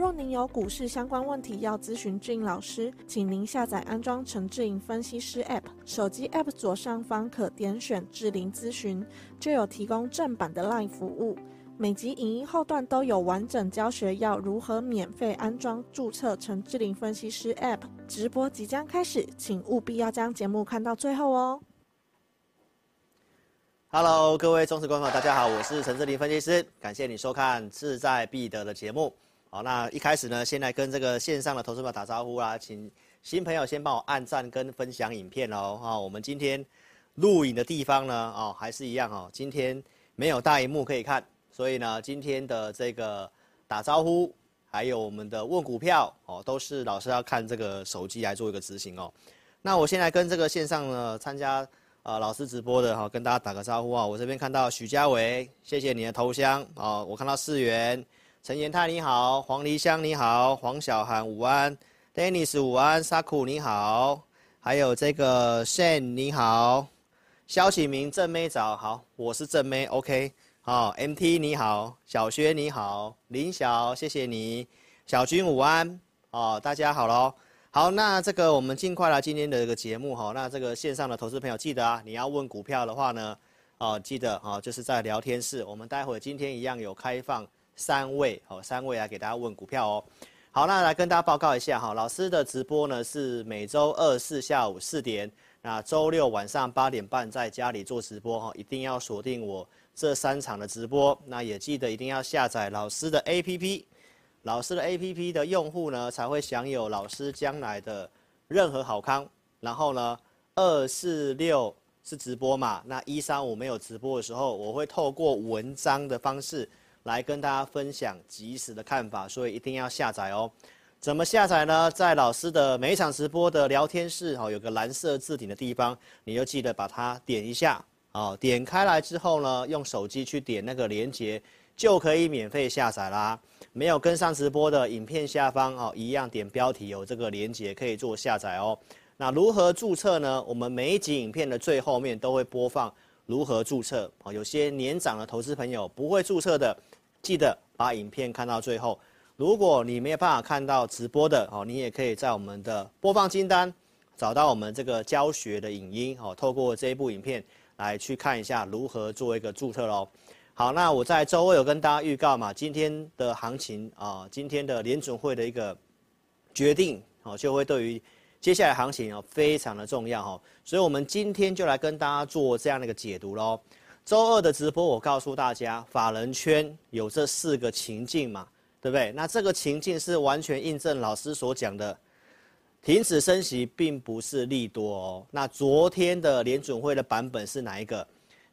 若您有股市相关问题要咨询志颖老师，请您下载安装陈志颖分析师 App，手机 App 左上方可点选志玲咨询，就有提供正版的 LINE 服务。每集影音后段都有完整教学，要如何免费安装、注册陈志玲分析师 App。直播即将开始，请务必要将节目看到最后哦。Hello，各位忠实观众，大家好，我是陈志玲分析师，感谢你收看志在必得的节目。好，那一开始呢，先来跟这个线上的投资者打招呼啦，请新朋友先帮我按赞跟分享影片哦。哈，我们今天录影的地方呢，哦，还是一样哦，今天没有大荧幕可以看，所以呢，今天的这个打招呼，还有我们的问股票哦，都是老师要看这个手机来做一个执行哦。那我先来跟这个线上呢参加呃老师直播的哈，跟大家打个招呼啊。我这边看到许家伟，谢谢你的头像哦。我看到四元。陈延泰你好，黄梨香你好，黄小涵午安，Dennis 午安，沙库你好，还有这个 Shane 你好，肖启明正妹早好，我是正妹，OK，好，MT 你好，小薛你好，林晓谢谢你，小军午安，哦大家好喽，好，那这个我们尽快来今天的这个节目哈，那这个线上的投资朋友记得啊，你要问股票的话呢，哦记得啊就是在聊天室，我们待会今天一样有开放。三位哦，三位来给大家问股票哦。好，那来跟大家报告一下哈，老师的直播呢是每周二四下午四点，那周六晚上八点半在家里做直播哈，一定要锁定我这三场的直播。那也记得一定要下载老师的 APP，老师的 APP 的用户呢才会享有老师将来的任何好康。然后呢，二四六是直播嘛，那一三五没有直播的时候，我会透过文章的方式。来跟大家分享即时的看法，所以一定要下载哦。怎么下载呢？在老师的每一场直播的聊天室哦，有个蓝色置顶的地方，你就记得把它点一下哦。点开来之后呢，用手机去点那个连接，就可以免费下载啦。没有跟上直播的影片下方哦，一样点标题有这个连接可以做下载哦。那如何注册呢？我们每一集影片的最后面都会播放如何注册哦。有些年长的投资朋友不会注册的。记得把影片看到最后。如果你没有办法看到直播的哦，你也可以在我们的播放清单找到我们这个教学的影音哦，透过这一部影片来去看一下如何做一个注册喽。好，那我在周二有跟大家预告嘛，今天的行情啊，今天的联准会的一个决定哦，就会对于接下来行情哦非常的重要哦，所以我们今天就来跟大家做这样的一个解读喽。周二的直播，我告诉大家，法人圈有这四个情境嘛，对不对？那这个情境是完全印证老师所讲的，停止升息并不是利多哦。那昨天的联准会的版本是哪一个？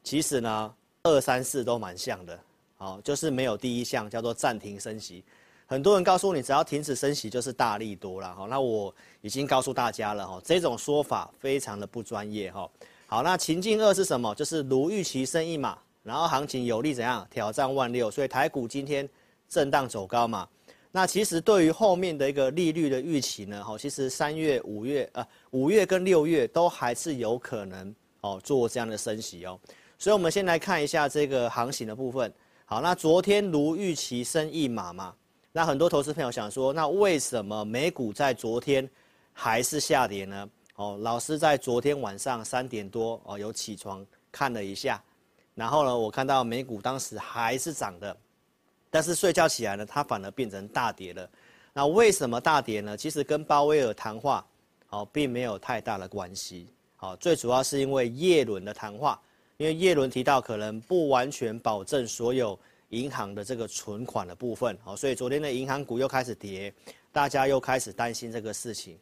其实呢，二三四都蛮像的，哦，就是没有第一项叫做暂停升息。很多人告诉你，只要停止升息就是大利多了，哈。那我已经告诉大家了，哈，这种说法非常的不专业，哈。好，那情境二是什么？就是如预期升一码，然后行情有力怎样挑战万六，所以台股今天震荡走高嘛。那其实对于后面的一个利率的预期呢，哈，其实三月、五月，呃，五月跟六月都还是有可能哦做这样的升息哦。所以我们先来看一下这个行情的部分。好，那昨天如预期升一码嘛，那很多投资朋友想说，那为什么美股在昨天还是下跌呢？哦，老师在昨天晚上三点多哦，有起床看了一下，然后呢，我看到美股当时还是涨的，但是睡觉起来呢，它反而变成大跌了。那为什么大跌呢？其实跟鲍威尔谈话哦，并没有太大的关系。哦，最主要是因为耶伦的谈话，因为耶伦提到可能不完全保证所有银行的这个存款的部分，哦，所以昨天的银行股又开始跌，大家又开始担心这个事情。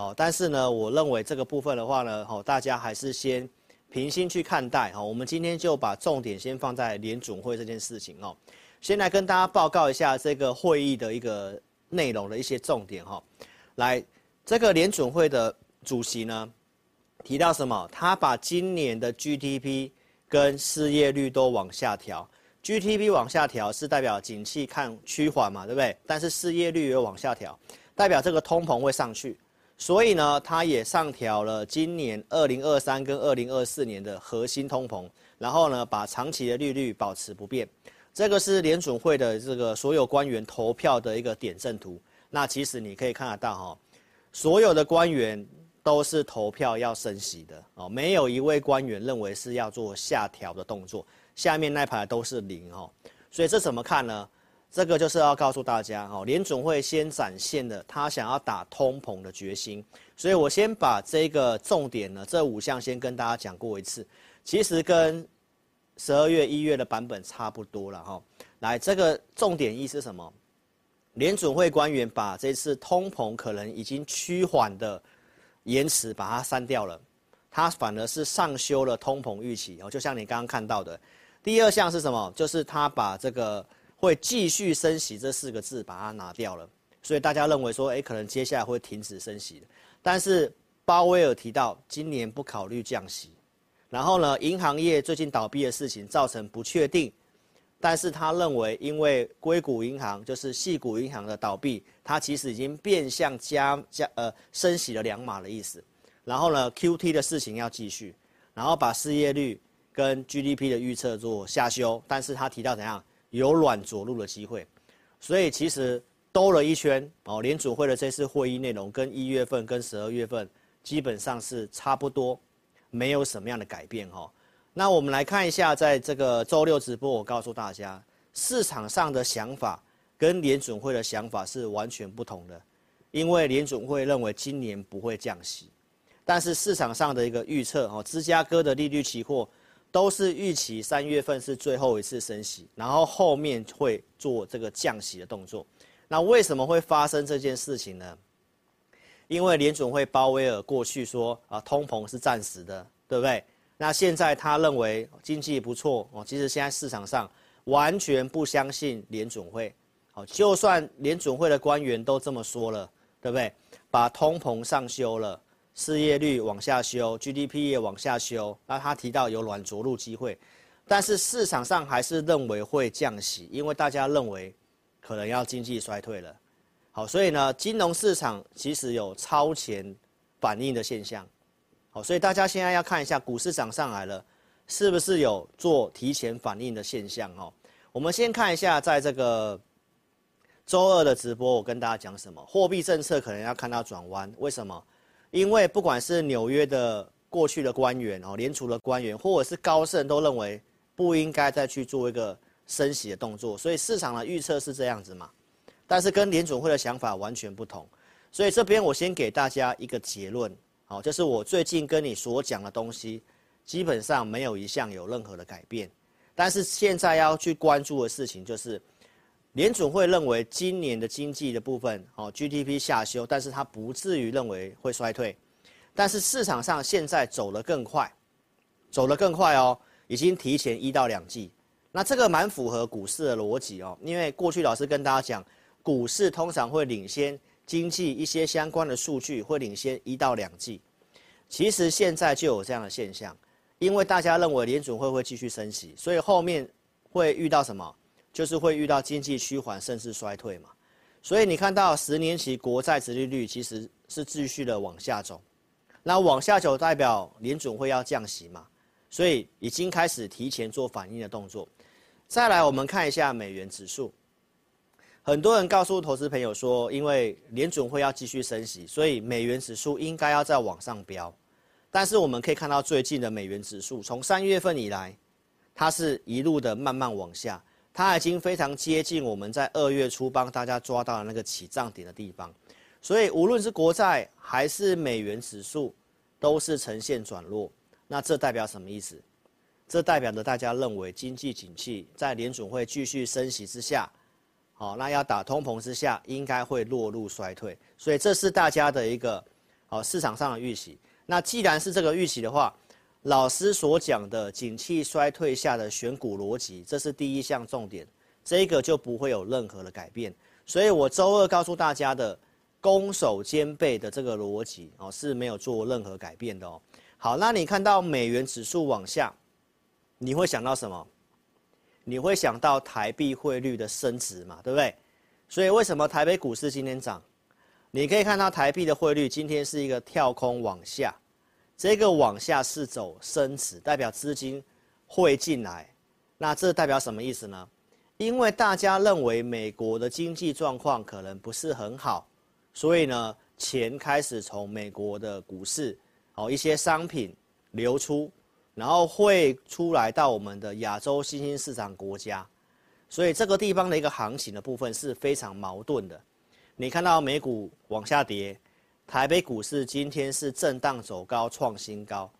哦，但是呢，我认为这个部分的话呢，哦，大家还是先平心去看待。哈，我们今天就把重点先放在联准会这件事情哦。先来跟大家报告一下这个会议的一个内容的一些重点哈。来，这个联准会的主席呢，提到什么？他把今年的 GDP 跟失业率都往下调。GDP 往下调是代表景气看趋缓嘛，对不对？但是失业率也往下调，代表这个通膨会上去。所以呢，他也上调了今年二零二三跟二零二四年的核心通膨，然后呢，把长期的利率保持不变。这个是联准会的这个所有官员投票的一个点阵图。那其实你可以看得到哈，所有的官员都是投票要升息的哦，没有一位官员认为是要做下调的动作。下面那排都是零哦，所以这怎么看呢？这个就是要告诉大家哦，联准会先展现了他想要打通膨的决心。所以我先把这个重点呢，这五项先跟大家讲过一次。其实跟十二月、一月的版本差不多了哈。来，这个重点意思是什么？联准会官员把这次通膨可能已经趋缓的延迟把它删掉了，他反而是上修了通膨预期哦，就像你刚刚看到的。第二项是什么？就是他把这个会继续升息这四个字把它拿掉了，所以大家认为说，诶，可能接下来会停止升息。但是鲍威尔提到今年不考虑降息，然后呢，银行业最近倒闭的事情造成不确定。但是他认为，因为硅谷银行就是系谷银行的倒闭，它其实已经变相加加呃升息了两码的意思。然后呢，QT 的事情要继续，然后把失业率跟 GDP 的预测做下修。但是他提到怎样有软着陆的机会，所以其实兜了一圈哦，联储会的这次会议内容跟一月份跟十二月份基本上是差不多，没有什么样的改变哈。那我们来看一下，在这个周六直播，我告诉大家，市场上的想法跟联准会的想法是完全不同的，因为联准会认为今年不会降息，但是市场上的一个预测哦，芝加哥的利率期货都是预期三月份是最后一次升息，然后后面会做这个降息的动作。那为什么会发生这件事情呢？因为联准会鲍威尔过去说啊，通膨是暂时的，对不对？那现在他认为经济不错哦，其实现在市场上完全不相信联准会，好，就算联准会的官员都这么说了，对不对？把通膨上修了，失业率往下修，GDP 也往下修，那他提到有软着陆机会，但是市场上还是认为会降息，因为大家认为可能要经济衰退了，好，所以呢，金融市场其实有超前反应的现象。好，所以大家现在要看一下股市涨上来了，是不是有做提前反应的现象？哦，我们先看一下，在这个周二的直播，我跟大家讲什么？货币政策可能要看到转弯，为什么？因为不管是纽约的过去的官员哦，联储的官员，或者是高盛，都认为不应该再去做一个升息的动作，所以市场的预测是这样子嘛。但是跟联准会的想法完全不同，所以这边我先给大家一个结论。好，就是我最近跟你所讲的东西，基本上没有一项有任何的改变。但是现在要去关注的事情就是，联准会认为今年的经济的部分，哦，GDP 下修，但是它不至于认为会衰退。但是市场上现在走得更快，走得更快哦，已经提前一到两季。那这个蛮符合股市的逻辑哦，因为过去老师跟大家讲，股市通常会领先。经济一些相关的数据会领先一到两季，其实现在就有这样的现象，因为大家认为联准会会继续升息，所以后面会遇到什么？就是会遇到经济趋缓甚至衰退嘛。所以你看到十年期国债殖利率其实是继续的往下走，那往下走代表联准会要降息嘛，所以已经开始提前做反应的动作。再来，我们看一下美元指数。很多人告诉投资朋友说，因为联准会要继续升息，所以美元指数应该要再往上飙。但是我们可以看到最近的美元指数，从三月份以来，它是一路的慢慢往下，它已经非常接近我们在二月初帮大家抓到的那个起涨点的地方。所以无论是国债还是美元指数，都是呈现转弱。那这代表什么意思？这代表着大家认为经济景气在联准会继续升息之下。好，那要打通膨之下，应该会落入衰退，所以这是大家的一个，好市场上的预期。那既然是这个预期的话，老师所讲的景气衰退下的选股逻辑，这是第一项重点，这个就不会有任何的改变。所以我周二告诉大家的，攻守兼备的这个逻辑哦，是没有做任何改变的哦。好，那你看到美元指数往下，你会想到什么？你会想到台币汇率的升值嘛，对不对？所以为什么台北股市今天涨？你可以看到台币的汇率今天是一个跳空往下，这个往下是走升值，代表资金会进来。那这代表什么意思呢？因为大家认为美国的经济状况可能不是很好，所以呢，钱开始从美国的股市，哦，一些商品流出，然后会出来到我们的亚洲新兴市场国家，所以这个地方的一个行情的部分是非常矛盾的。你看到美股往下跌，台北股市今天是震荡走高创新高，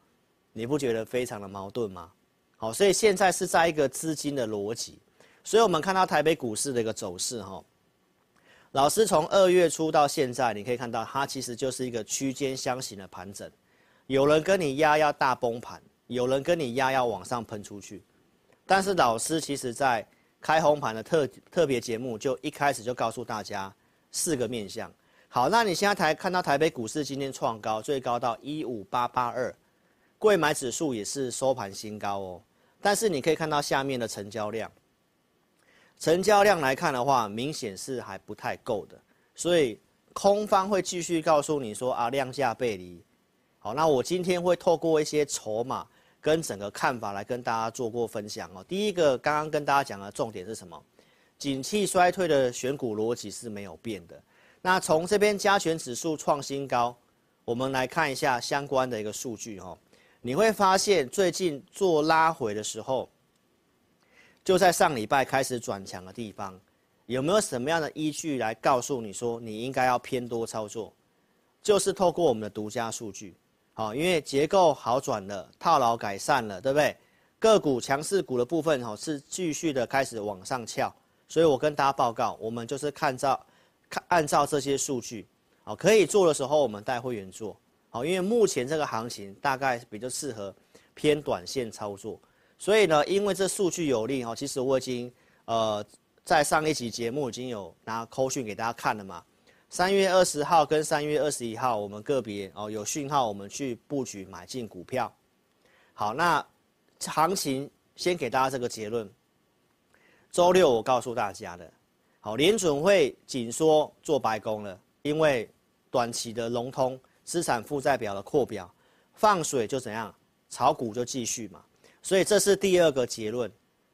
你不觉得非常的矛盾吗？好，所以现在是在一个资金的逻辑，所以我们看到台北股市的一个走势哈。老师从二月初到现在，你可以看到它其实就是一个区间箱型的盘整，有人跟你压要大崩盘，有人跟你压要往上喷出去，但是老师其实在开红盘的特特别节目就一开始就告诉大家四个面向。好，那你现在台看到台北股市今天创高，最高到一五八八二，柜买指数也是收盘新高哦。但是你可以看到下面的成交量，成交量来看的话，明显是还不太够的，所以空方会继续告诉你说啊，量价背离。好，那我今天会透过一些筹码跟整个看法来跟大家做过分享哦。第一个，刚刚跟大家讲的重点是什么？景气衰退的选股逻辑是没有变的。那从这边加权指数创新高，我们来看一下相关的一个数据哦。你会发现最近做拉回的时候，就在上礼拜开始转强的地方，有没有什么样的依据来告诉你说你应该要偏多操作？就是透过我们的独家数据，好，因为结构好转了，套牢改善了，对不对？个股强势股的部分哈是继续的开始往上翘，所以我跟大家报告，我们就是看到看按照这些数据，好，可以做的时候我们带会员做。好，因为目前这个行情大概比较适合偏短线操作，所以呢，因为这数据有利哦，其实我已经呃在上一集节目已经有拿扣讯给大家看了嘛。三月二十号跟三月二十一号，我们个别哦有讯号，我们去布局买进股票。好，那行情先给大家这个结论。周六我告诉大家的，好，联准会紧缩做白工了，因为短期的融通。资产负债表的扩表，放水就怎样，炒股就继续嘛。所以这是第二个结论。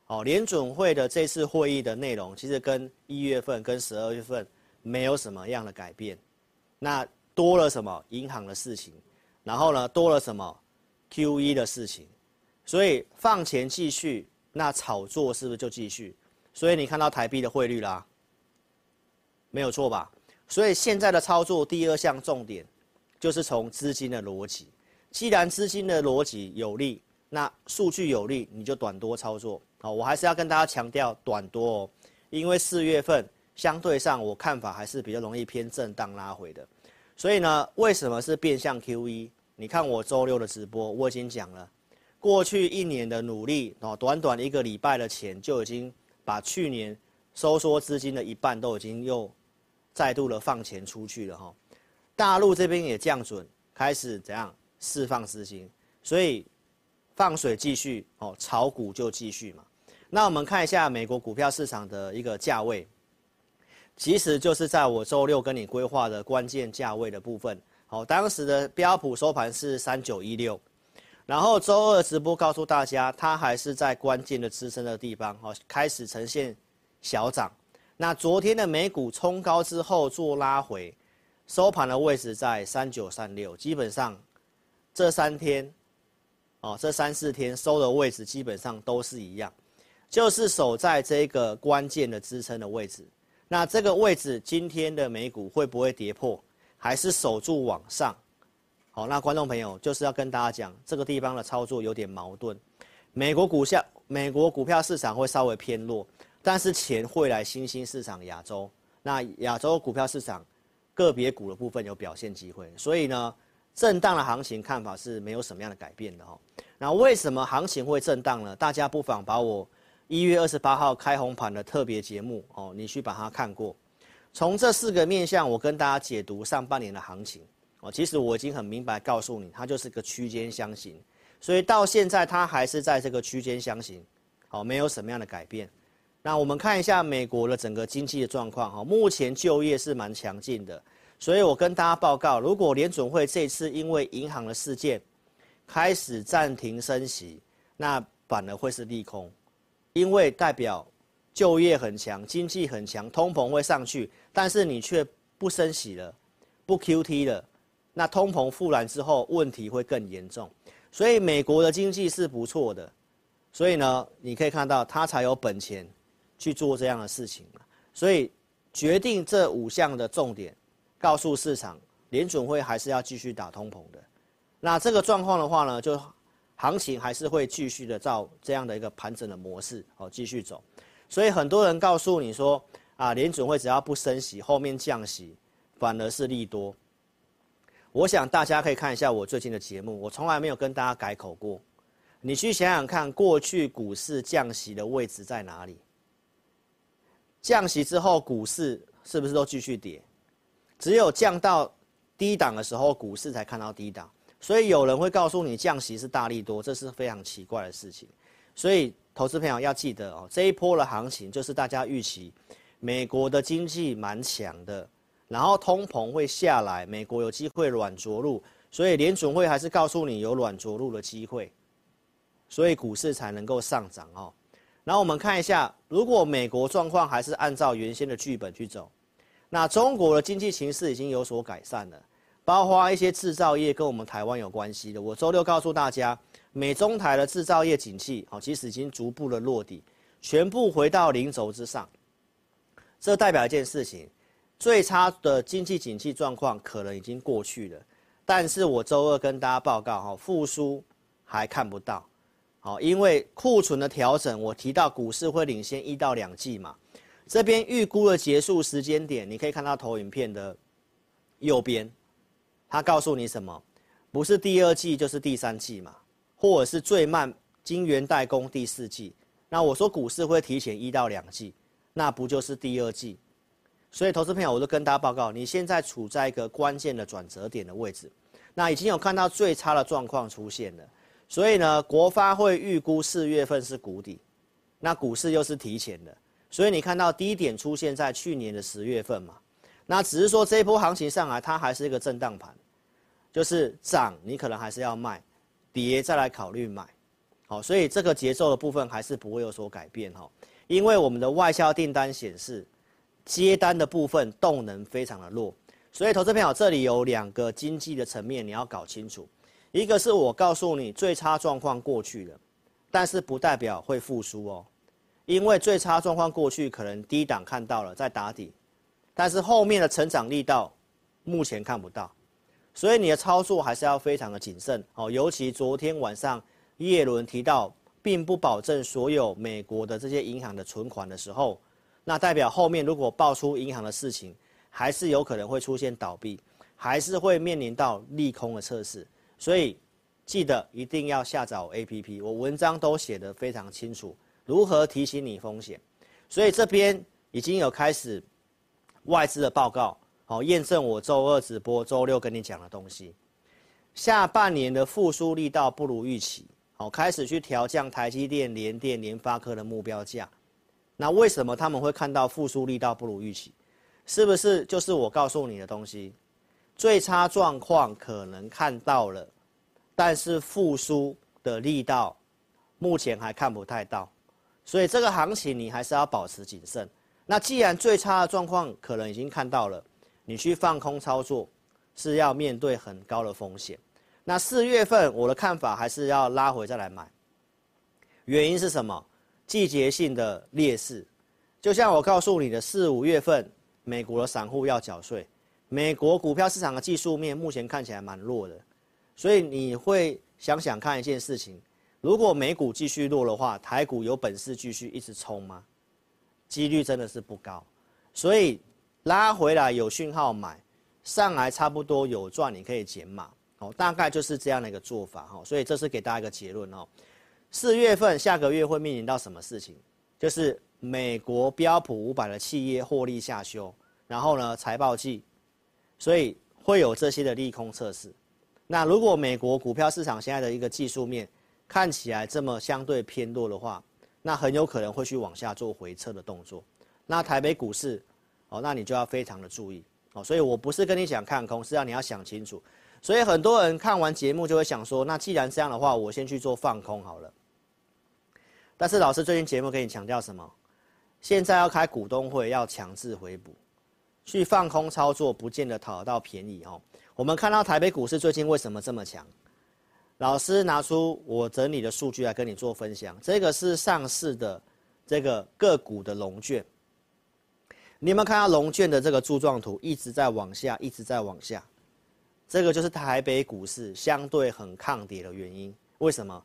好，联准会的这次会议的内容，其实跟一月份跟十二月份没有什么样的改变。那多了什么银行的事情，然后呢多了什么 QE 的事情。所以放钱继续，那炒作是不是就继续？所以你看到台币的汇率啦，没有错吧？所以现在的操作第二项重点。就是从资金的逻辑，既然资金的逻辑有利，那数据有利，你就短多操作。好，我还是要跟大家强调短多哦，因为四月份相对上我看法还是比较容易偏震荡拉回的。所以呢，为什么是变相 QE？你看我周六的直播，我已经讲了，过去一年的努力哦，短短一个礼拜的钱就已经把去年收缩资金的一半都已经又再度的放钱出去了哈。大陆这边也降准，开始怎样释放资金，所以放水继续哦，炒股就继续嘛。那我们看一下美国股票市场的一个价位，其实就是在我周六跟你规划的关键价位的部分。好，当时的标普收盘是三九一六，然后周二直播告诉大家，它还是在关键的支撑的地方好，开始呈现小涨。那昨天的美股冲高之后做拉回。收盘的位置在三九三六，基本上这三天，哦，这三四天收的位置基本上都是一样，就是守在这个关键的支撑的位置。那这个位置今天的美股会不会跌破，还是守住往上？好，那观众朋友就是要跟大家讲，这个地方的操作有点矛盾。美国股票、美国股票市场会稍微偏弱，但是钱会来新兴市场亚洲。那亚洲股票市场。个别股的部分有表现机会，所以呢，震荡的行情看法是没有什么样的改变的哦。那为什么行情会震荡呢？大家不妨把我一月二十八号开红盘的特别节目哦，你去把它看过。从这四个面向，我跟大家解读上半年的行情哦。其实我已经很明白告诉你，它就是个区间箱型，所以到现在它还是在这个区间箱型，好，没有什么样的改变。那我们看一下美国的整个经济的状况哈，目前就业是蛮强劲的，所以我跟大家报告，如果联准会这次因为银行的事件开始暂停升息，那反而会是利空，因为代表。就业很强，经济很强，通膨会上去，但是你却不升息了，不 QT 了，那通膨复燃之后，问题会更严重。所以美国的经济是不错的，所以呢，你可以看到它才有本钱去做这样的事情。所以决定这五项的重点，告诉市场，联准会还是要继续打通膨的。那这个状况的话呢，就行情还是会继续的照这样的一个盘整的模式哦，继续走。所以很多人告诉你说啊，联准会只要不升息，后面降息反而是利多。我想大家可以看一下我最近的节目，我从来没有跟大家改口过。你去想想看，过去股市降息的位置在哪里？降息之后，股市是不是都继续跌？只有降到低档的时候，股市才看到低档。所以有人会告诉你降息是大利多，这是非常奇怪的事情。所以。投资朋友要记得哦，这一波的行情就是大家预期，美国的经济蛮强的，然后通膨会下来，美国有机会软着陆，所以联准会还是告诉你有软着陆的机会，所以股市才能够上涨哦。然后我们看一下，如果美国状况还是按照原先的剧本去走，那中国的经济形势已经有所改善了，包括一些制造业跟我们台湾有关系的。我周六告诉大家。美中台的制造业景气，哦，其实已经逐步的落底，全部回到零轴之上。这代表一件事情，最差的经济景气状况可能已经过去了。但是我周二跟大家报告，哈，复苏还看不到，好，因为库存的调整，我提到股市会领先一到两季嘛。这边预估的结束时间点，你可以看到投影片的右边，它告诉你什么？不是第二季就是第三季嘛。或者是最慢金圆代工第四季，那我说股市会提前一到两季，那不就是第二季？所以投资朋友，我都跟大家报告，你现在处在一个关键的转折点的位置，那已经有看到最差的状况出现了。所以呢，国发会预估四月份是谷底，那股市又是提前的，所以你看到低点出现在去年的十月份嘛？那只是说这一波行情上来，它还是一个震荡盘，就是涨你可能还是要卖。跌再来考虑买，好，所以这个节奏的部分还是不会有所改变哈，因为我们的外销订单显示接单的部分动能非常的弱，所以投资朋友这里有两个经济的层面你要搞清楚，一个是我告诉你最差状况过去了，但是不代表会复苏哦，因为最差状况过去可能低档看到了在打底，但是后面的成长力道目前看不到。所以你的操作还是要非常的谨慎哦，尤其昨天晚上叶伦提到，并不保证所有美国的这些银行的存款的时候，那代表后面如果爆出银行的事情，还是有可能会出现倒闭，还是会面临到利空的测试。所以记得一定要下载 APP，我文章都写得非常清楚，如何提醒你风险。所以这边已经有开始外资的报告。好，验证我周二直播、周六跟你讲的东西。下半年的复苏力道不如预期，好，开始去调降台积电、联电、联发科的目标价。那为什么他们会看到复苏力道不如预期？是不是就是我告诉你的东西？最差状况可能看到了，但是复苏的力道目前还看不太到，所以这个行情你还是要保持谨慎。那既然最差的状况可能已经看到了，你去放空操作，是要面对很高的风险。那四月份我的看法还是要拉回再来买。原因是什么？季节性的劣势，就像我告诉你的，四五月份美国的散户要缴税，美国股票市场的技术面目前看起来蛮弱的，所以你会想想看一件事情：如果美股继续弱的话，台股有本事继续一直冲吗？几率真的是不高，所以。拉回来有讯号买，上来差不多有赚，你可以减码，哦，大概就是这样的一个做法，哈，所以这是给大家一个结论，哦。四月份下个月会面临到什么事情？就是美国标普五百的企业获利下修，然后呢财报季，所以会有这些的利空测试。那如果美国股票市场现在的一个技术面看起来这么相对偏弱的话，那很有可能会去往下做回撤的动作。那台北股市，哦，那你就要非常的注意哦。所以我不是跟你讲看空，是让你要想清楚。所以很多人看完节目就会想说，那既然这样的话，我先去做放空好了。但是老师最近节目跟你强调什么？现在要开股东会，要强制回补，去放空操作，不见得讨得到便宜哦。我们看到台北股市最近为什么这么强？老师拿出我整理的数据来跟你做分享。这个是上市的这个个股的龙卷，你有没有看到龙卷的这个柱状图一直在往下，一直在往下？这个就是台北股市相对很抗跌的原因。为什么？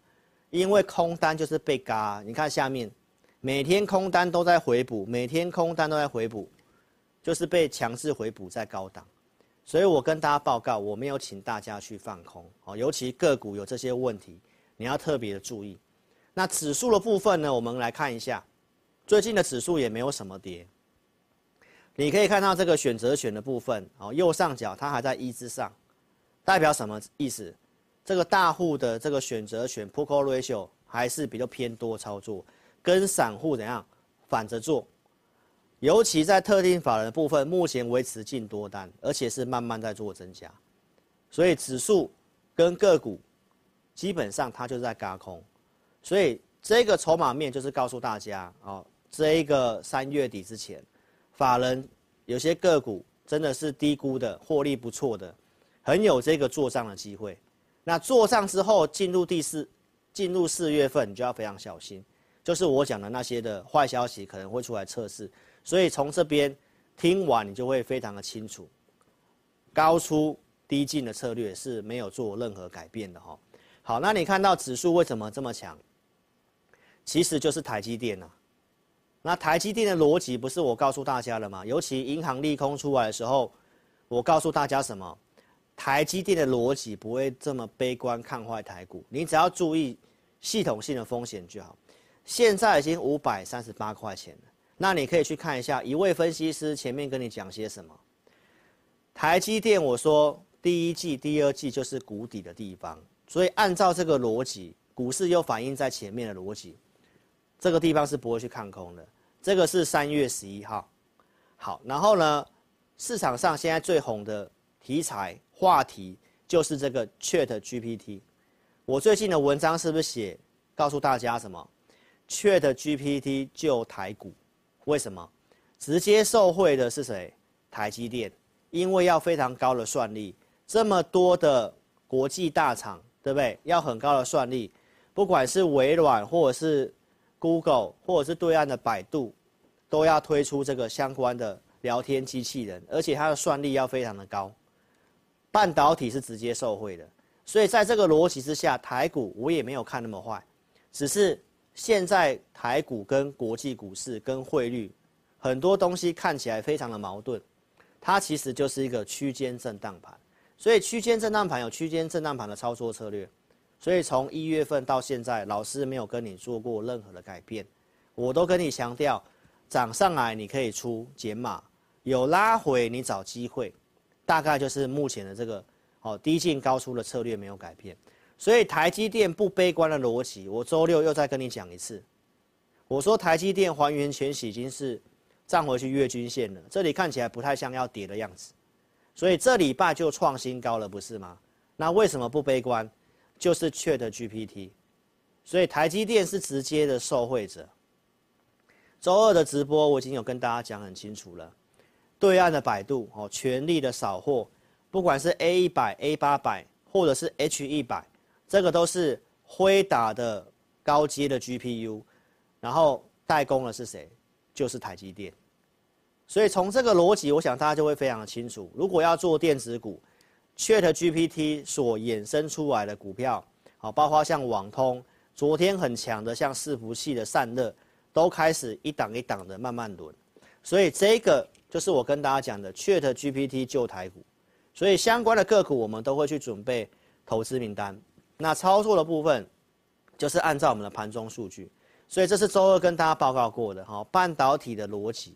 因为空单就是被嘎，你看下面，每天空单都在回补，每天空单都在回补，就是被强制回补在高档，所以我跟大家报告，我没有请大家去放空哦，尤其个股有这些问题，你要特别的注意。那指数的部分呢，我们来看一下，最近的指数也没有什么跌，你可以看到这个选择权的部分哦，右上角它还在一之上，代表什么意思？这个大户的这个选择权 put call ratio 还是比较偏多操作，跟散户怎样反着做，尤其在特定法人的部分，目前维持净多单，而且是慢慢在做增加，所以指数跟个股基本上它就是在轧空，所以这个筹码面就是告诉大家哦，这一个三月底之前，法人有些个股真的是低估的，获利不错的，很有这个做账的机会。那做账之后进入第四，进入四月份，你就要非常小心，就是我讲的那些的坏消息可能会出来测试，所以从这边听完你就会非常的清楚，高出低进的策略是没有做任何改变的哈。好，那你看到指数为什么这么强？其实就是台积电呐。那台积电的逻辑不是我告诉大家了吗？尤其银行利空出来的时候，我告诉大家什么？台积电的逻辑不会这么悲观看坏台股，你只要注意系统性的风险就好。现在已经五百三十八块钱了，那你可以去看一下一位分析师前面跟你讲些什么。台积电我说第一季、第二季就是谷底的地方，所以按照这个逻辑，股市又反映在前面的逻辑，这个地方是不会去看空的。这个是三月十一号，好，然后呢，市场上现在最红的题材。话题就是这个 Chat GPT，我最近的文章是不是写告诉大家什么？Chat GPT 救台股，为什么？直接受惠的是谁？台积电，因为要非常高的算力，这么多的国际大厂，对不对？要很高的算力，不管是微软或者是 Google 或者是对岸的百度，都要推出这个相关的聊天机器人，而且它的算力要非常的高。半导体是直接受惠的，所以在这个逻辑之下，台股我也没有看那么坏，只是现在台股跟国际股市跟汇率很多东西看起来非常的矛盾，它其实就是一个区间震荡盘，所以区间震荡盘有区间震荡盘的操作策略，所以从一月份到现在，老师没有跟你做过任何的改变，我都跟你强调，涨上来你可以出减码，有拉回你找机会。大概就是目前的这个哦低进高出的策略没有改变，所以台积电不悲观的逻辑，我周六又再跟你讲一次。我说台积电还原权已经是站回去月均线了，这里看起来不太像要跌的样子，所以这礼拜就创新高了，不是吗？那为什么不悲观？就是 ChatGPT，所以台积电是直接的受惠者。周二的直播我已经有跟大家讲很清楚了。对岸的百度哦，全力的扫货，不管是 A 一百、A 八百，或者是 H 一百，这个都是辉达的高阶的 GPU，然后代工的是谁？就是台积电。所以从这个逻辑，我想大家就会非常的清楚。如果要做电子股，ChatGPT 所衍生出来的股票，好，包括像网通，昨天很强的，像伺服器的散热，都开始一档一档的慢慢轮。所以这个。就是我跟大家讲的 ChatGPT 救台股，所以相关的个股我们都会去准备投资名单。那操作的部分就是按照我们的盘中数据，所以这是周二跟大家报告过的哈，半导体的逻辑。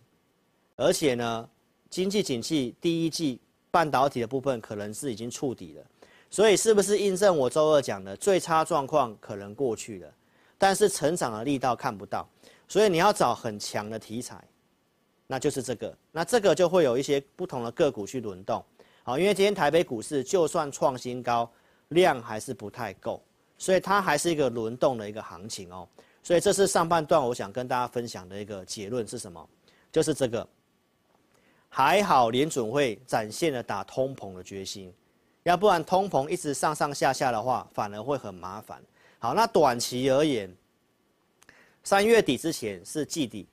而且呢，经济景气第一季半导体的部分可能是已经触底了，所以是不是印证我周二讲的最差状况可能过去了，但是成长的力道看不到，所以你要找很强的题材，那就是这个，那这个就会有一些不同的个股去轮动，好，因为今天台北股市就算创新高，量还是不太够，所以它还是一个轮动的一个行情哦，所以这是上半段我想跟大家分享的一个结论是什么？就是这个。还好，联准会展现了打通膨的决心，要不然通膨一直上上下下的话，反而会很麻烦。好，那短期而言，三月底之前是季底，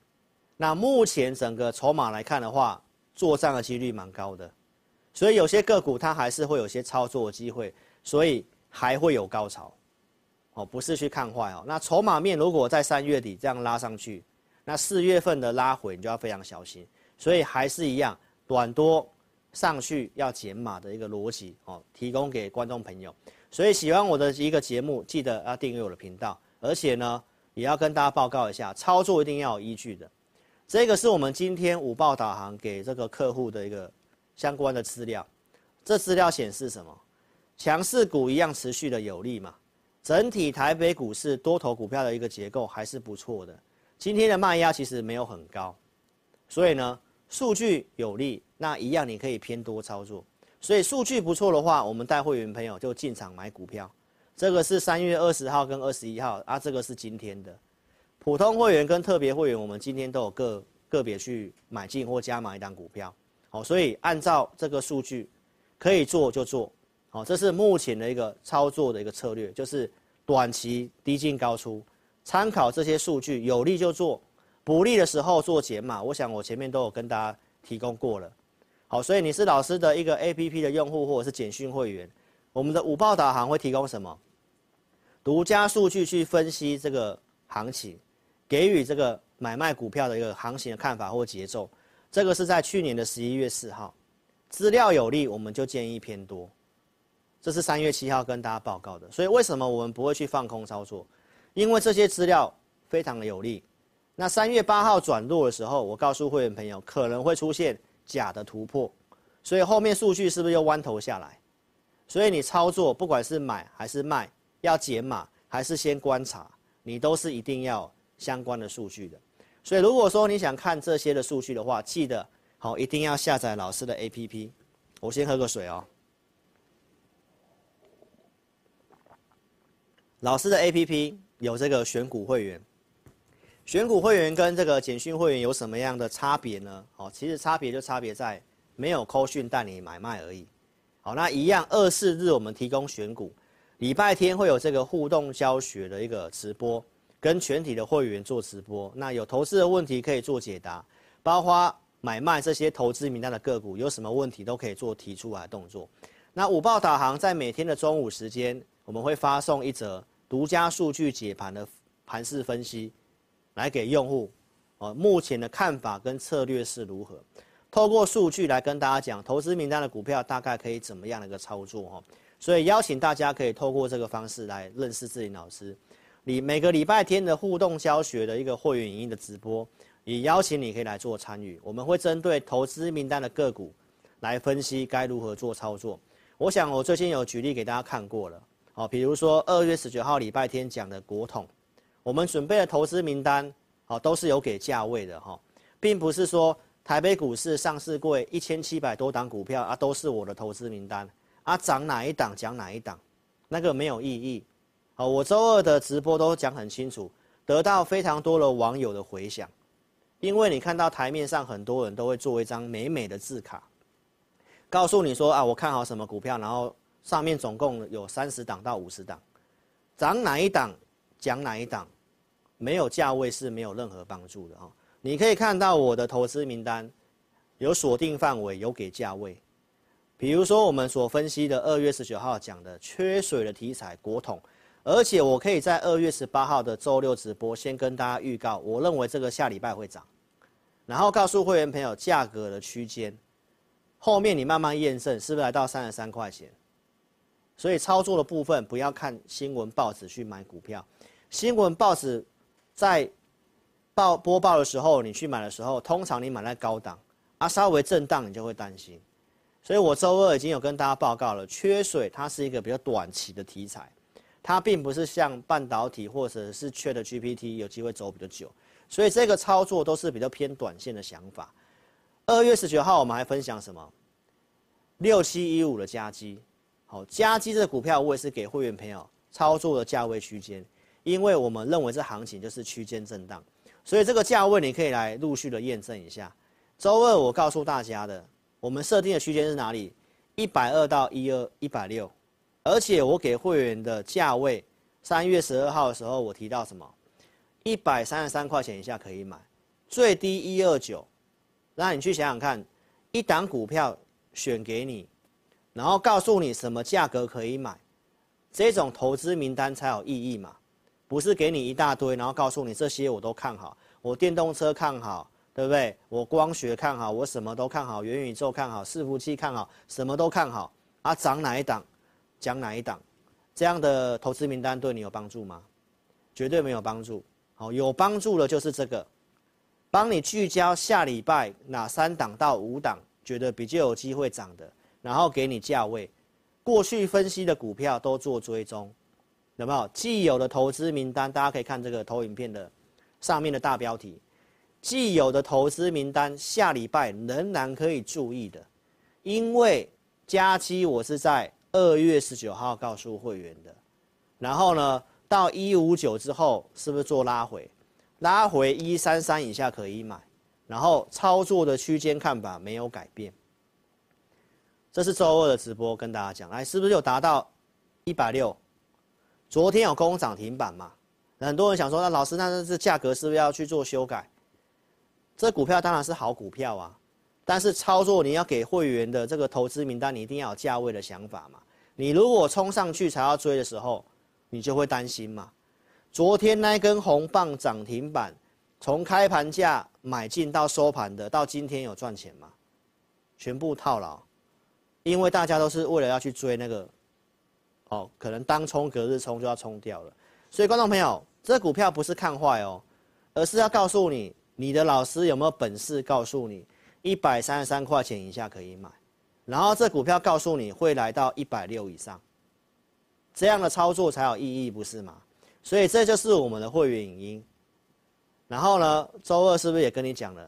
那目前整个筹码来看的话，做账的几率蛮高的，所以有些个股它还是会有些操作机会，所以还会有高潮。哦，不是去看坏哦。那筹码面如果在三月底这样拉上去，那四月份的拉回你就要非常小心。所以还是一样，短多上去要减码的一个逻辑哦，提供给观众朋友。所以喜欢我的一个节目，记得要订阅我的频道，而且呢，也要跟大家报告一下，操作一定要有依据的。这个是我们今天午报导航给这个客户的一个相关的资料。这资料显示什么？强势股一样持续的有利嘛？整体台北股市多头股票的一个结构还是不错的。今天的卖压其实没有很高，所以呢。数据有利，那一样你可以偏多操作。所以数据不错的话，我们带会员朋友就进场买股票。这个是三月二十号跟二十一号啊，这个是今天的普通会员跟特别会员，我们今天都有个个别去买进或加码一档股票。好，所以按照这个数据可以做就做。好，这是目前的一个操作的一个策略，就是短期低进高出，参考这些数据有利就做。不利的时候做减码，我想我前面都有跟大家提供过了。好，所以你是老师的一个 APP 的用户或者是简讯会员，我们的五报导航会提供什么？独家数据去分析这个行情，给予这个买卖股票的一个行情的看法或节奏。这个是在去年的十一月四号，资料有利，我们就建议偏多。这是三月七号跟大家报告的。所以为什么我们不会去放空操作？因为这些资料非常的有利。那三月八号转弱的时候，我告诉会员朋友可能会出现假的突破，所以后面数据是不是又弯头下来？所以你操作不管是买还是卖，要减码还是先观察，你都是一定要相关的数据的。所以如果说你想看这些的数据的话，记得好一定要下载老师的 APP。我先喝个水哦。老师的 APP 有这个选股会员。选股会员跟这个简讯会员有什么样的差别呢？哦，其实差别就差别在没有扣讯带你买卖而已。好，那一样二四日我们提供选股，礼拜天会有这个互动教学的一个直播，跟全体的会员做直播。那有投资的问题可以做解答，包括买卖这些投资名单的个股有什么问题都可以做提出来的动作。那午报导航在每天的中午时间，我们会发送一则独家数据解盘的盘势分析。来给用户，哦，目前的看法跟策略是如何？透过数据来跟大家讲，投资名单的股票大概可以怎么样的一个操作哈？所以邀请大家可以透过这个方式来认识志霖老师。你每个礼拜天的互动教学的一个会员影音的直播，也邀请你可以来做参与。我们会针对投资名单的个股来分析该如何做操作。我想我最近有举例给大家看过了，哦，比如说二月十九号礼拜天讲的国统。我们准备的投资名单，好，都是有给价位的哈，并不是说台北股市上市柜一千七百多档股票啊，都是我的投资名单啊，涨哪一档讲哪一档，那个没有意义。好，我周二的直播都讲很清楚，得到非常多的网友的回响，因为你看到台面上很多人都会做一张美美的字卡，告诉你说啊，我看好什么股票，然后上面总共有三十档到五十档，涨哪一档讲哪一档。没有价位是没有任何帮助的哈。你可以看到我的投资名单有锁定范围，有给价位。比如说我们所分析的二月十九号讲的缺水的题材国统，而且我可以在二月十八号的周六直播先跟大家预告，我认为这个下礼拜会涨，然后告诉会员朋友价格的区间，后面你慢慢验证是不是来到三十三块钱。所以操作的部分不要看新闻报纸去买股票，新闻报纸。在报播报的时候，你去买的时候，通常你买在高档，啊，稍微震荡你就会担心。所以我周二已经有跟大家报告了，缺水它是一个比较短期的题材，它并不是像半导体或者是缺的 GPT 有机会走比较久，所以这个操作都是比较偏短线的想法。二月十九号我们还分享什么？六七一五的加基，好，加基这个股票我也是给会员朋友操作的价位区间，因为我们认为这行情就是区间震荡，所以这个价位你可以来陆续的验证一下。周二我告诉大家的。我们设定的区间是哪里？一百二到一二一百六，而且我给会员的价位，三月十二号的时候我提到什么？一百三十三块钱以下可以买，最低一二九。那你去想想看，一档股票选给你，然后告诉你什么价格可以买，这种投资名单才有意义嘛？不是给你一大堆，然后告诉你这些我都看好，我电动车看好。对不对？我光学看好，我什么都看好，元宇宙看好，伺服器看好，什么都看好啊！涨哪一档，讲哪一档，这样的投资名单对你有帮助吗？绝对没有帮助。好，有帮助的就是这个，帮你聚焦下礼拜哪三档到五档，觉得比较有机会涨的，然后给你价位，过去分析的股票都做追踪，有没有？既有的投资名单，大家可以看这个投影片的上面的大标题。既有的投资名单，下礼拜仍然可以注意的，因为加基我是在二月十九号告诉会员的，然后呢，到一五九之后是不是做拉回？拉回一三三以下可以买，然后操作的区间看法没有改变。这是周二的直播跟大家讲，来是不是有达到一百六？昨天有攻涨停板嘛？很多人想说，那老师，那这价格是不是要去做修改？这股票当然是好股票啊，但是操作你要给会员的这个投资名单，你一定要有价位的想法嘛。你如果冲上去才要追的时候，你就会担心嘛。昨天那根红棒涨停板，从开盘价买进到收盘的，到今天有赚钱吗？全部套牢，因为大家都是为了要去追那个，哦，可能当冲隔日冲就要冲掉了。所以观众朋友，这股票不是看坏哦，而是要告诉你。你的老师有没有本事告诉你一百三十三块钱以下可以买，然后这股票告诉你会来到一百六以上，这样的操作才有意义，不是吗？所以这就是我们的会员影音。然后呢，周二是不是也跟你讲了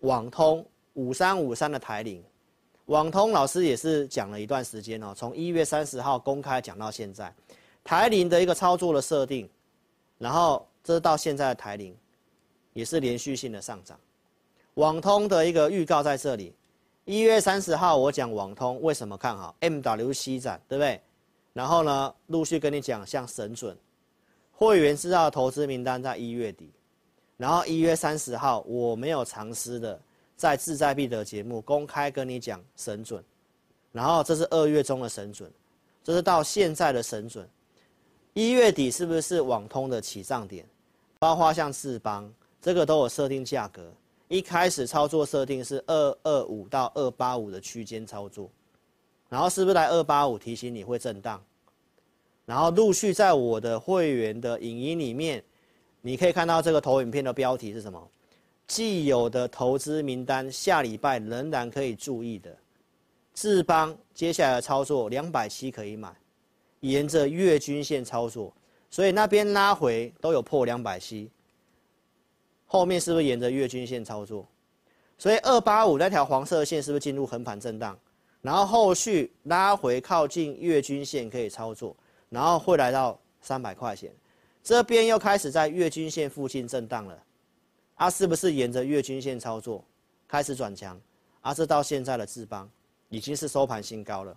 网通五三五三的台铃？网通老师也是讲了一段时间哦，从一月三十号公开讲到现在，台铃的一个操作的设定，然后这是到现在的台铃。也是连续性的上涨，网通的一个预告在这里。一月三十号我讲网通为什么看好 MWC 展，对不对？然后呢，陆续跟你讲像神准，会员知道投资名单在一月底，然后一月三十号我没有藏私的，在志在必得节目公开跟你讲神准，然后这是二月中的神准，这是到现在的神准，一月底是不是网通的起涨点？包括像智邦。这个都有设定价格，一开始操作设定是二二五到二八五的区间操作，然后是不是来二八五提醒你会震荡，然后陆续在我的会员的影音里面，你可以看到这个投影片的标题是什么？既有的投资名单下礼拜仍然可以注意的，智邦接下来的操作两百七可以买，沿着月均线操作，所以那边拉回都有破两百七。后面是不是沿着月均线操作？所以二八五那条黄色线是不是进入横盘震荡？然后后续拉回靠近月均线可以操作，然后会来到三百块钱，这边又开始在月均线附近震荡了。啊，是不是沿着月均线操作开始转强？啊，这到现在的智邦已经是收盘新高了。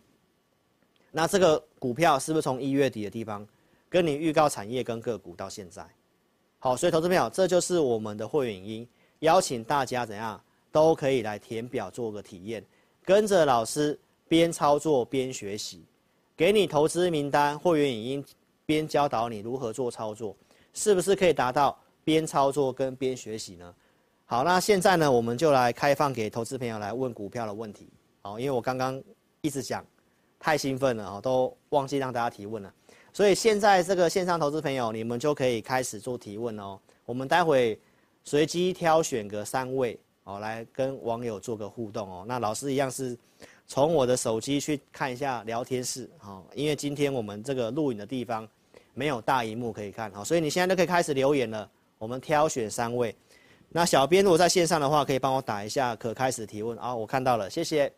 那这个股票是不是从一月底的地方跟你预告产业跟个股到现在？好，所以投资朋友，这就是我们的会员音，邀请大家怎样都可以来填表做个体验，跟着老师边操作边学习，给你投资名单，会员影音边教导你如何做操作，是不是可以达到边操作跟边学习呢？好，那现在呢，我们就来开放给投资朋友来问股票的问题。好，因为我刚刚一直讲，太兴奋了啊，都忘记让大家提问了。所以现在这个线上投资朋友，你们就可以开始做提问哦。我们待会随机挑选个三位哦，来跟网友做个互动哦。那老师一样是从我的手机去看一下聊天室，哦，因为今天我们这个录影的地方没有大荧幕可以看，好，所以你现在都可以开始留言了。我们挑选三位，那小编如果在线上的话，可以帮我打一下可开始提问啊，我看到了，谢谢。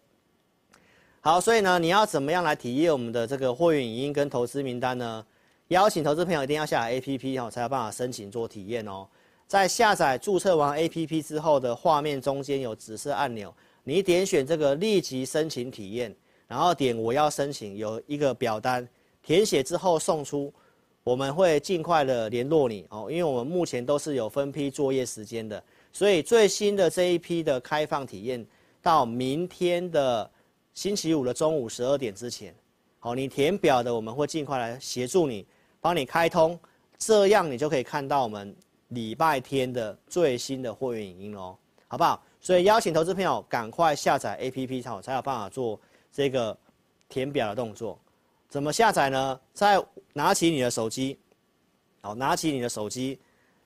好，所以呢，你要怎么样来体验我们的这个货运影音跟投资名单呢？邀请投资朋友一定要下载 APP 哦，才有办法申请做体验哦。在下载注册完 APP 之后的画面中间有紫色按钮，你点选这个立即申请体验，然后点我要申请，有一个表单填写之后送出，我们会尽快的联络你哦，因为我们目前都是有分批作业时间的，所以最新的这一批的开放体验到明天的。星期五的中午十二点之前，好，你填表的我们会尽快来协助你，帮你开通，这样你就可以看到我们礼拜天的最新的会员影音喽，好不好？所以邀请投资朋友赶快下载 APP，好，才有办法做这个填表的动作。怎么下载呢？再拿起你的手机，好，拿起你的手机，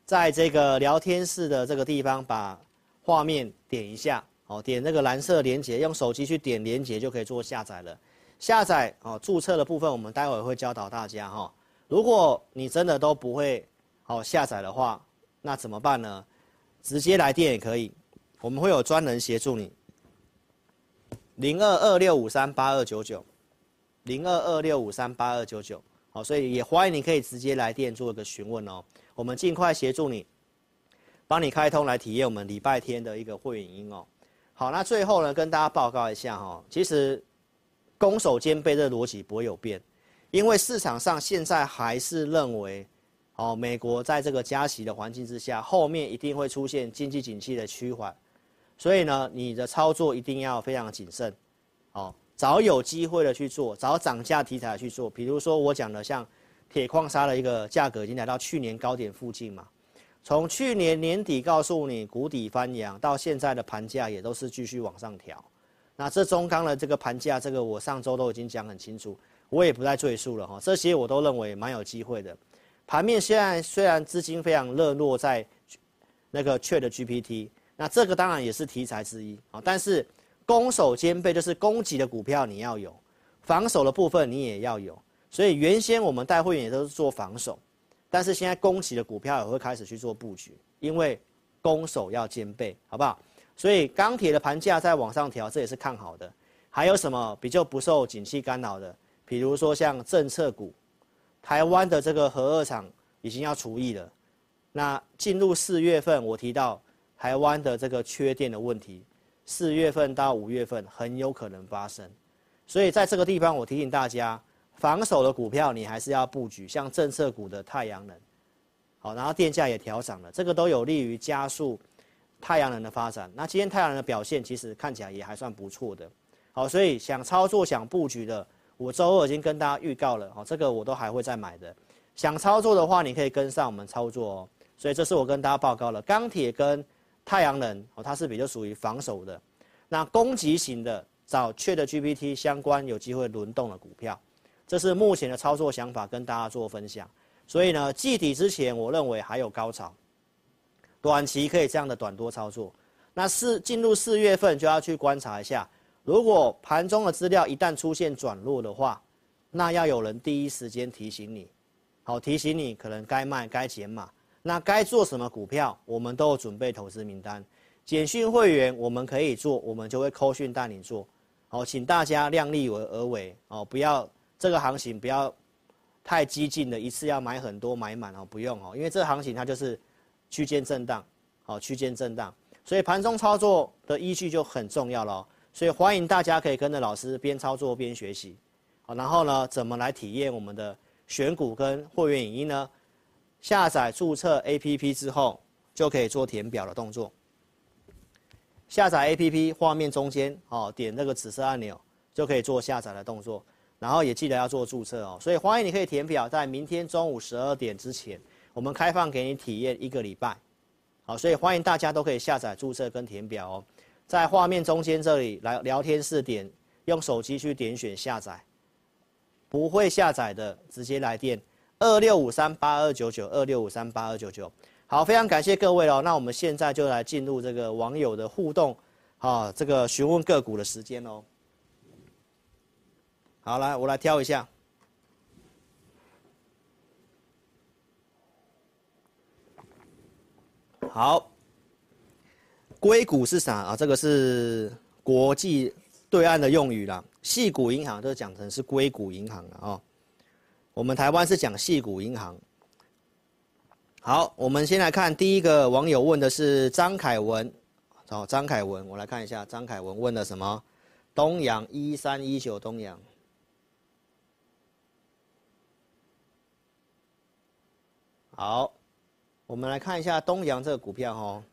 在这个聊天室的这个地方把画面点一下。哦，点那个蓝色连接，用手机去点连接就可以做下载了。下载哦，注册的部分我们待会会教导大家哈。如果你真的都不会哦下载的话，那怎么办呢？直接来电也可以，我们会有专人协助你。零二二六五三八二九九，零二二六五三八二九九。好，所以也欢迎你可以直接来电做一个询问哦，我们尽快协助你，帮你开通来体验我们礼拜天的一个会员音哦。好，那最后呢，跟大家报告一下哈，其实攻守兼备的逻辑不会有变，因为市场上现在还是认为，哦，美国在这个加息的环境之下，后面一定会出现经济景气的趋缓，所以呢，你的操作一定要非常谨慎，哦，找有机会的去做，找涨价题材去做，比如说我讲的像铁矿砂的一个价格已经来到去年高点附近嘛。从去年年底告诉你谷底翻扬，到现在的盘价也都是继续往上调。那这中钢的这个盘价，这个我上周都已经讲很清楚，我也不再赘述了哈。这些我都认为蛮有机会的。盘面现在虽然资金非常热络在那个 ChatGPT，那这个当然也是题材之一啊。但是攻守兼备，就是攻击的股票你要有，防守的部分你也要有。所以原先我们带会员也都是做防守。但是现在攻击的股票也会开始去做布局，因为攻守要兼备，好不好？所以钢铁的盘价在往上调，这也是看好的。还有什么比较不受景气干扰的？比如说像政策股，台湾的这个核二厂已经要除役了。那进入四月份，我提到台湾的这个缺电的问题，四月份到五月份很有可能发生。所以在这个地方，我提醒大家。防守的股票你还是要布局，像政策股的太阳能，好，然后电价也调涨了，这个都有利于加速太阳能的发展。那今天太阳能的表现其实看起来也还算不错的，好，所以想操作想布局的，我周二已经跟大家预告了，好，这个我都还会再买的。想操作的话，你可以跟上我们操作哦。所以这是我跟大家报告了，钢铁跟太阳能哦，它是比较属于防守的，那攻击型的找 ChatGPT 相关有机会轮动的股票。这是目前的操作想法，跟大家做分享。所以呢，季底之前，我认为还有高潮，短期可以这样的短多操作。那四进入四月份就要去观察一下，如果盘中的资料一旦出现转弱的话，那要有人第一时间提醒你，好，提醒你可能该卖该减码。那该做什么股票，我们都有准备投资名单。简讯会员我们可以做，我们就会扣讯带你做。好，请大家量力而为哦，不要。这个行情不要太激进的，一次要买很多买满哦，不用哦，因为这个行情它就是区间震荡，好，区间震荡，所以盘中操作的依据就很重要了，所以欢迎大家可以跟着老师边操作边学习，好，然后呢，怎么来体验我们的选股跟会员影音呢？下载注册 APP 之后就可以做填表的动作，下载 APP 画面中间哦，点那个紫色按钮就可以做下载的动作。然后也记得要做注册哦，所以欢迎你可以填表，在明天中午十二点之前，我们开放给你体验一个礼拜，好，所以欢迎大家都可以下载注册跟填表哦，在画面中间这里来聊天室点，用手机去点选下载，不会下载的直接来电二六五三八二九九二六五三八二九九，好，非常感谢各位哦。那我们现在就来进入这个网友的互动，啊，这个询问个股的时间哦。好，来，我来挑一下。好，硅谷是啥啊？这个是国际对岸的用语啦。矽谷银行就讲成是硅谷银行了哦。我们台湾是讲矽谷银行。好，我们先来看第一个网友问的是张凯文，好，张凯文，我来看一下张凯文问的什么？东阳一三一九东阳。好，我们来看一下东阳这个股票哦。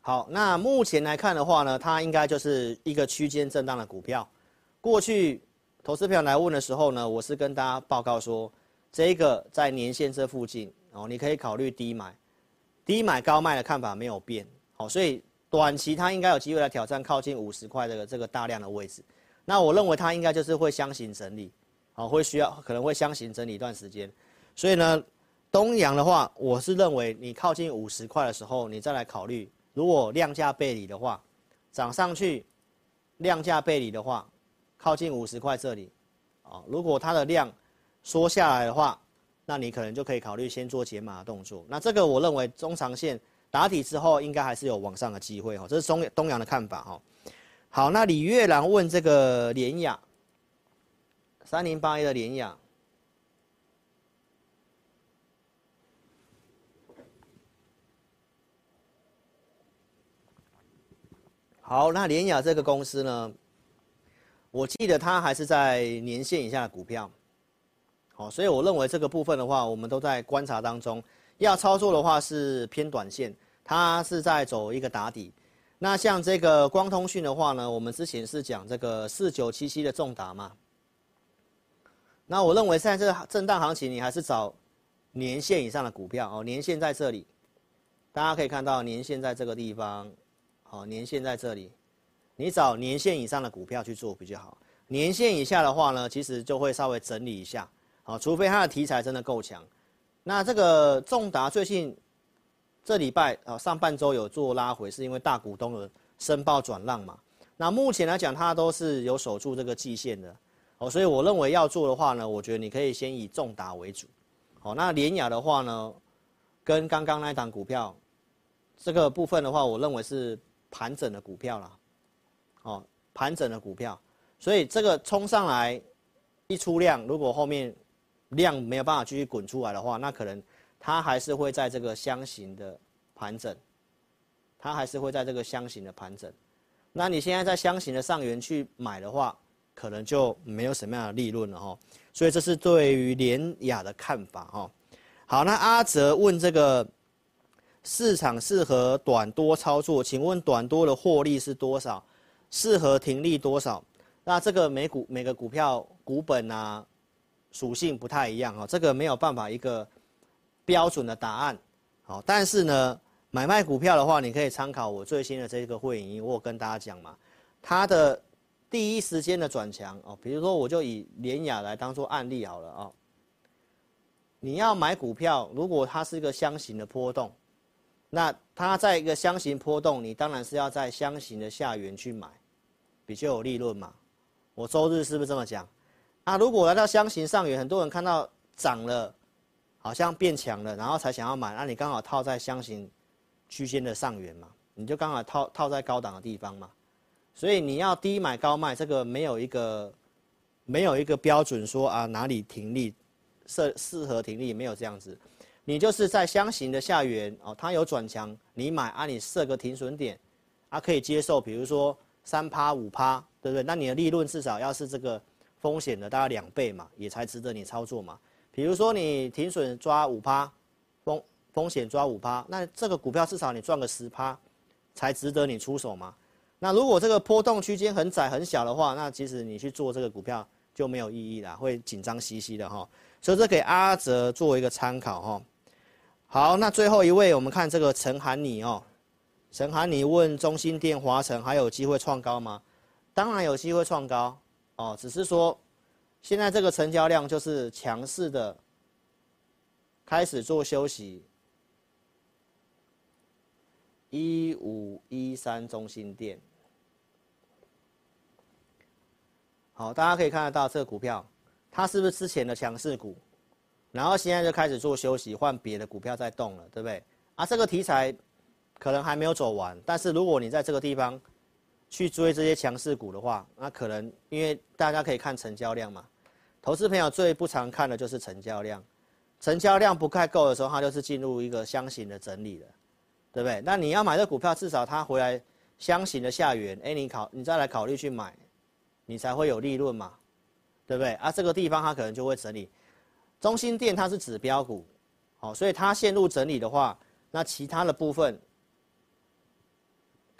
好，那目前来看的话呢，它应该就是一个区间震荡的股票。过去。投资朋友来问的时候呢，我是跟大家报告说，这一个在年线这附近哦，你可以考虑低买，低买高卖的看法没有变，好，所以短期它应该有机会来挑战靠近五十块的这个大量的位置。那我认为它应该就是会箱型整理，好，会需要可能会箱型整理一段时间。所以呢，东阳的话，我是认为你靠近五十块的时候，你再来考虑，如果量价背离的话，涨上去，量价背离的话。靠近五十块这里，啊，如果它的量缩下来的话，那你可能就可以考虑先做解码的动作。那这个我认为中长线打底之后，应该还是有往上的机会哈。这是东东阳的看法哈。好，那李月兰问这个联雅，三零八一的联雅，好，那联雅这个公司呢？我记得它还是在年线以下的股票，好，所以我认为这个部分的话，我们都在观察当中。要操作的话是偏短线，它是在走一个打底。那像这个光通讯的话呢，我们之前是讲这个四九七七的重达嘛。那我认为现在这个震荡行情，你还是找年线以上的股票哦。年线在这里，大家可以看到年线在这个地方，好，年线在这里。你找年线以上的股票去做比较好，年线以下的话呢，其实就会稍微整理一下，好，除非它的题材真的够强。那这个重达最近这礼拜啊上半周有做拉回，是因为大股东的申报转让嘛。那目前来讲，它都是有守住这个季线的，哦，所以我认为要做的话呢，我觉得你可以先以重达为主，好，那联雅的话呢，跟刚刚那一档股票这个部分的话，我认为是盘整的股票啦。哦，盘整的股票，所以这个冲上来一出量，如果后面量没有办法继续滚出来的话，那可能它还是会在这个箱型的盘整，它还是会在这个箱型的盘整。那你现在在箱型的上缘去买的话，可能就没有什么样的利润了哈。所以这是对于联雅的看法哈。好，那阿泽问这个市场适合短多操作，请问短多的获利是多少？适合停利多少？那这个每股每个股票股本啊属性不太一样哦，这个没有办法一个标准的答案。好，但是呢，买卖股票的话，你可以参考我最新的这个会议，我有跟大家讲嘛，它的第一时间的转强哦，比如说我就以联雅来当做案例好了啊。你要买股票，如果它是一个箱型的波动，那它在一个箱型波动，你当然是要在箱型的下缘去买。比较有利润嘛？我周日是不是这么讲？啊，如果来到箱型上缘，很多人看到涨了，好像变强了，然后才想要买，那你刚好套在箱型区间的上缘嘛，你就刚好套套在高档的地方嘛。所以你要低买高卖，这个没有一个没有一个标准说啊哪里停利适适合停利，没有这样子。你就是在箱型的下缘哦，它有转强，你买啊，你设个停损点啊，可以接受，比如说。三趴五趴，对不对？那你的利润至少要是这个风险的大概两倍嘛，也才值得你操作嘛。比如说你停损抓五趴，风风险抓五趴，那这个股票至少你赚个十趴，才值得你出手嘛。那如果这个波动区间很窄很小的话，那其实你去做这个股票就没有意义了，会紧张兮兮的哈。所以这给阿泽做一个参考哈。好，那最后一位我们看这个陈涵妮哦。陈涵，你问中心电、华城还有机会创高吗？当然有机会创高哦，只是说现在这个成交量就是强势的开始做休息。一五一三中心店，好，大家可以看得到这个股票，它是不是之前的强势股？然后现在就开始做休息，换别的股票在动了，对不对？啊，这个题材可能还没有走完，但是如果你在这个地方去追这些强势股的话，那可能因为大家可以看成交量嘛，投资朋友最不常看的就是成交量，成交量不太够的时候，它就是进入一个箱型的整理了。对不对？那你要买这股票，至少它回来箱型的下缘，哎，你考你再来考虑去买，你才会有利润嘛，对不对？啊，这个地方它可能就会整理。中心店它是指标股，好，所以它陷入整理的话，那其他的部分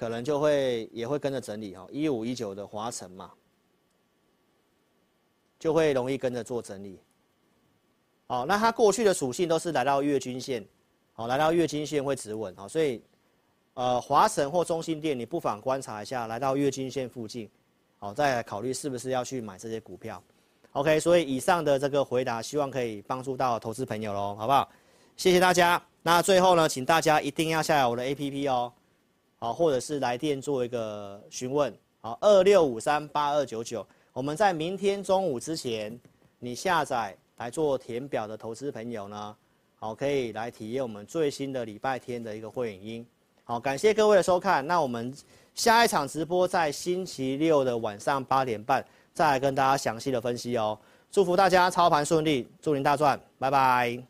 可能就会也会跟着整理哦。一五一九的华城嘛，就会容易跟着做整理。好，那它过去的属性都是来到月均线。好，来到月均线会止稳，啊，所以，呃，华城或中心店，你不妨观察一下，来到月均线附近，好，再考虑是不是要去买这些股票。OK，所以以上的这个回答，希望可以帮助到投资朋友喽，好不好？谢谢大家。那最后呢，请大家一定要下载我的 APP 哦，好，或者是来电做一个询问，好，二六五三八二九九，我们在明天中午之前，你下载来做填表的投资朋友呢。好，可以来体验我们最新的礼拜天的一个会影音。好，感谢各位的收看。那我们下一场直播在星期六的晚上八点半，再来跟大家详细的分析哦。祝福大家操盘顺利，祝您大赚，拜拜。